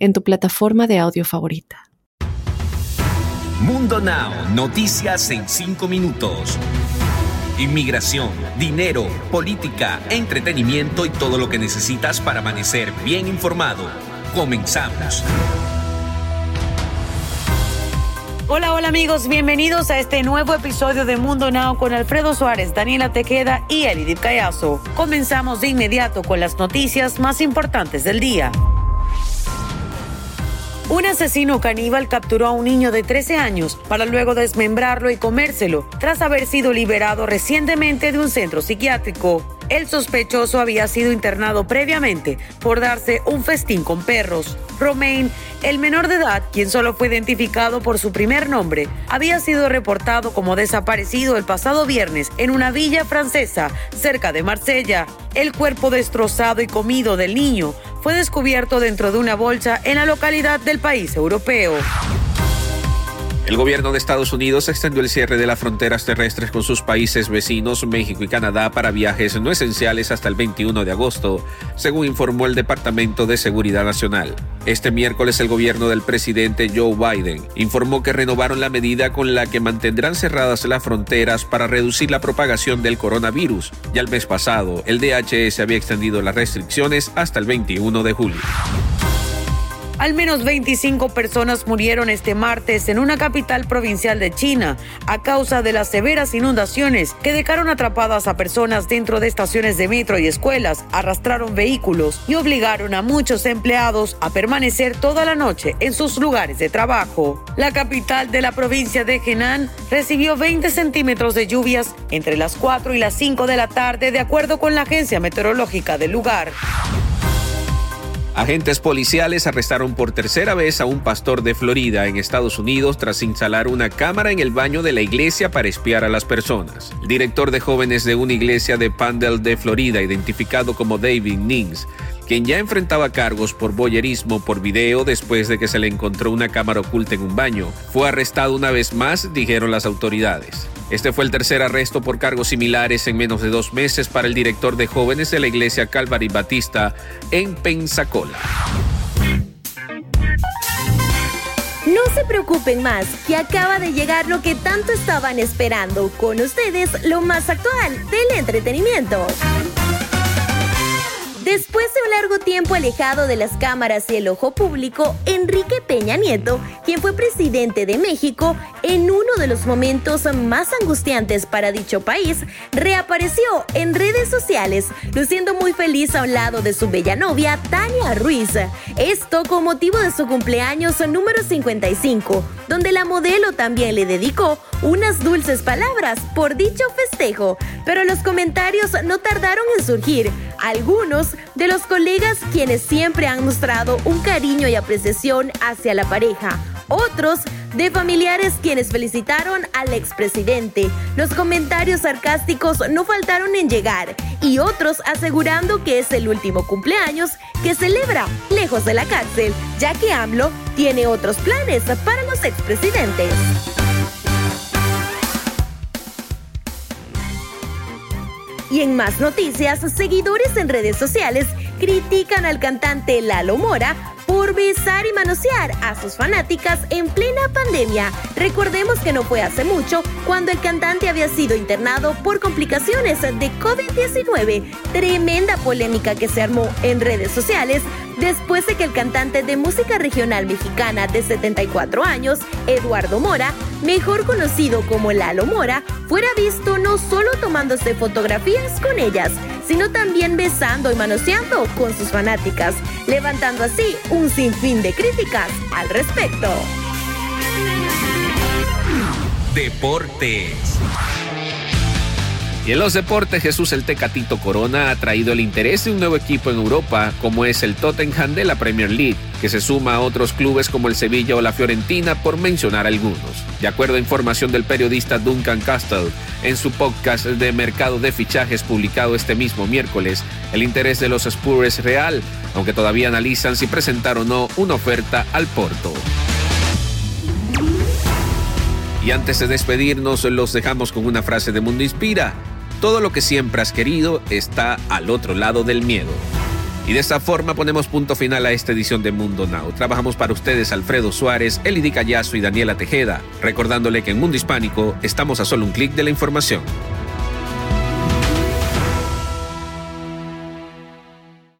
en tu plataforma de audio favorita. Mundo Now, noticias en 5 minutos. Inmigración, dinero, política, entretenimiento y todo lo que necesitas para amanecer bien informado. Comenzamos. Hola, hola amigos, bienvenidos a este nuevo episodio de Mundo Now con Alfredo Suárez, Daniela Tequeda y Elidip Callazo. Comenzamos de inmediato con las noticias más importantes del día. Asesino caníbal capturó a un niño de 13 años para luego desmembrarlo y comérselo, tras haber sido liberado recientemente de un centro psiquiátrico. El sospechoso había sido internado previamente por darse un festín con perros. Romain, el menor de edad, quien solo fue identificado por su primer nombre, había sido reportado como desaparecido el pasado viernes en una villa francesa cerca de Marsella. El cuerpo destrozado y comido del niño fue descubierto dentro de una bolsa en la localidad del país europeo. El gobierno de Estados Unidos extendió el cierre de las fronteras terrestres con sus países vecinos, México y Canadá, para viajes no esenciales hasta el 21 de agosto, según informó el Departamento de Seguridad Nacional. Este miércoles el gobierno del presidente Joe Biden informó que renovaron la medida con la que mantendrán cerradas las fronteras para reducir la propagación del coronavirus. Ya el mes pasado, el DHS había extendido las restricciones hasta el 21 de julio. Al menos 25 personas murieron este martes en una capital provincial de China a causa de las severas inundaciones que dejaron atrapadas a personas dentro de estaciones de metro y escuelas, arrastraron vehículos y obligaron a muchos empleados a permanecer toda la noche en sus lugares de trabajo. La capital de la provincia de Henan recibió 20 centímetros de lluvias entre las 4 y las 5 de la tarde, de acuerdo con la agencia meteorológica del lugar. Agentes policiales arrestaron por tercera vez a un pastor de Florida en Estados Unidos tras instalar una cámara en el baño de la iglesia para espiar a las personas. El director de jóvenes de una iglesia de Pandel de Florida, identificado como David Nings, quien ya enfrentaba cargos por boyerismo por video después de que se le encontró una cámara oculta en un baño. Fue arrestado una vez más, dijeron las autoridades. Este fue el tercer arresto por cargos similares en menos de dos meses para el director de jóvenes de la iglesia Calvary Batista en Pensacola. No se preocupen más, que acaba de llegar lo que tanto estaban esperando. Con ustedes, lo más actual del entretenimiento. Después de un largo tiempo alejado de las cámaras y el ojo público, Enrique Peña Nieto, quien fue presidente de México en uno de los momentos más angustiantes para dicho país, reapareció en redes sociales, luciendo muy feliz a un lado de su bella novia, Tania Ruiz. Esto con motivo de su cumpleaños número 55, donde la modelo también le dedicó unas dulces palabras por dicho festejo, pero los comentarios no tardaron en surgir. Algunos de los colegas quienes siempre han mostrado un cariño y apreciación hacia la pareja. Otros de familiares quienes felicitaron al expresidente. Los comentarios sarcásticos no faltaron en llegar y otros asegurando que es el último cumpleaños que celebra lejos de la cárcel, ya que AMLO tiene otros planes para los expresidentes. Y en más noticias, seguidores en redes sociales critican al cantante Lalo Mora por besar y manosear a sus fanáticas en plena pandemia. Recordemos que no fue hace mucho cuando el cantante había sido internado por complicaciones de COVID-19. Tremenda polémica que se armó en redes sociales después de que el cantante de música regional mexicana de 74 años, Eduardo Mora, mejor conocido como Lalo Mora, fuera visto no solo tomándose fotografías con ellas, sino también besando y manoseando con sus fanáticas, levantando así un sinfín de críticas al respecto. Deportes. En los deportes, Jesús el Tecatito Corona ha traído el interés de un nuevo equipo en Europa, como es el Tottenham de la Premier League, que se suma a otros clubes como el Sevilla o la Fiorentina, por mencionar algunos. De acuerdo a información del periodista Duncan Castle, en su podcast de mercado de fichajes publicado este mismo miércoles, el interés de los Spurs es real, aunque todavía analizan si presentar o no una oferta al Porto. Y antes de despedirnos, los dejamos con una frase de Mundo Inspira. Todo lo que siempre has querido está al otro lado del miedo. Y de esta forma ponemos punto final a esta edición de Mundo Now. Trabajamos para ustedes Alfredo Suárez, Elidi Callazo y Daniela Tejeda, recordándole que en Mundo Hispánico estamos a solo un clic de la información.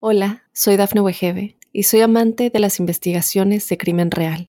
Hola, soy Dafne Wegebe y soy amante de las investigaciones de crimen real.